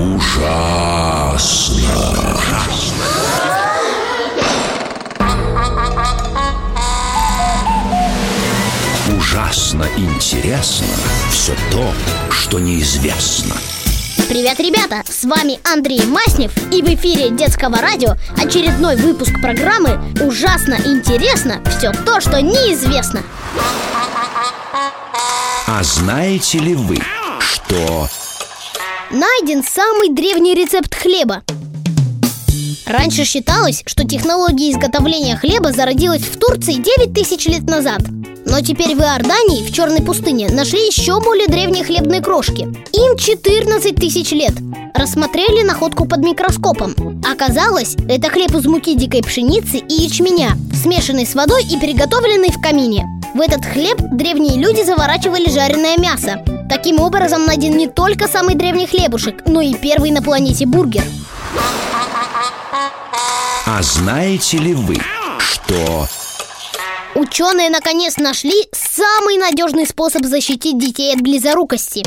Ужасно. Ужасно интересно все то, что неизвестно. Привет, ребята! С вами Андрей Маснев и в эфире детского радио очередной выпуск программы «Ужасно интересно все то, что неизвестно». А знаете ли вы, что... Найден самый древний рецепт хлеба. Раньше считалось, что технология изготовления хлеба зародилась в Турции 9 тысяч лет назад – но теперь в Иордании, в Черной пустыне, нашли еще более древние хлебные крошки. Им 14 тысяч лет. Рассмотрели находку под микроскопом. Оказалось, это хлеб из муки дикой пшеницы и ячменя, смешанный с водой и приготовленный в камине. В этот хлеб древние люди заворачивали жареное мясо. Таким образом найден не только самый древний хлебушек, но и первый на планете бургер. А знаете ли вы, что Ученые наконец нашли самый надежный способ защитить детей от близорукости.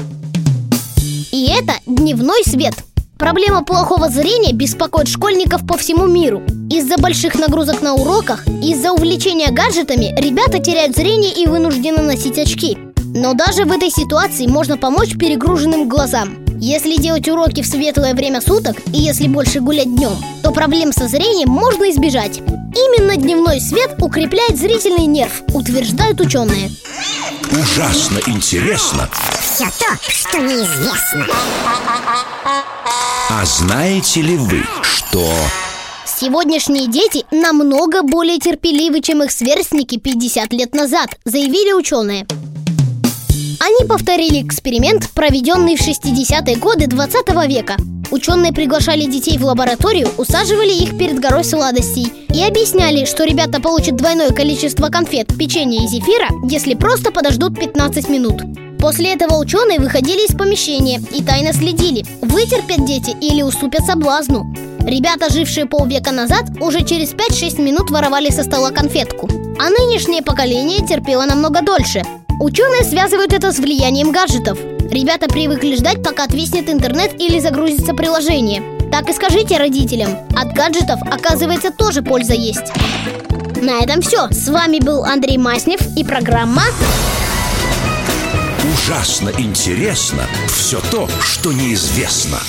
И это дневной свет. Проблема плохого зрения беспокоит школьников по всему миру. Из-за больших нагрузок на уроках, из-за увлечения гаджетами ребята теряют зрение и вынуждены носить очки. Но даже в этой ситуации можно помочь перегруженным глазам. Если делать уроки в светлое время суток и если больше гулять днем, то проблем со зрением можно избежать. Именно дневной свет укрепляет зрительный нерв, утверждают ученые. Ужасно интересно. Все то, что неизвестно. А знаете ли вы, что... Сегодняшние дети намного более терпеливы, чем их сверстники 50 лет назад, заявили ученые. Они повторили эксперимент, проведенный в 60-е годы 20 века. Ученые приглашали детей в лабораторию, усаживали их перед горой сладостей и объясняли, что ребята получат двойное количество конфет, печенья и зефира, если просто подождут 15 минут. После этого ученые выходили из помещения и тайно следили, вытерпят дети или уступят соблазну. Ребята, жившие полвека назад, уже через 5-6 минут воровали со стола конфетку. А нынешнее поколение терпело намного дольше. Ученые связывают это с влиянием гаджетов. Ребята привыкли ждать, пока отвиснет интернет или загрузится приложение. Так и скажите родителям, от гаджетов, оказывается, тоже польза есть. На этом все. С вами был Андрей Маснев и программа Ужасно интересно все то, что неизвестно.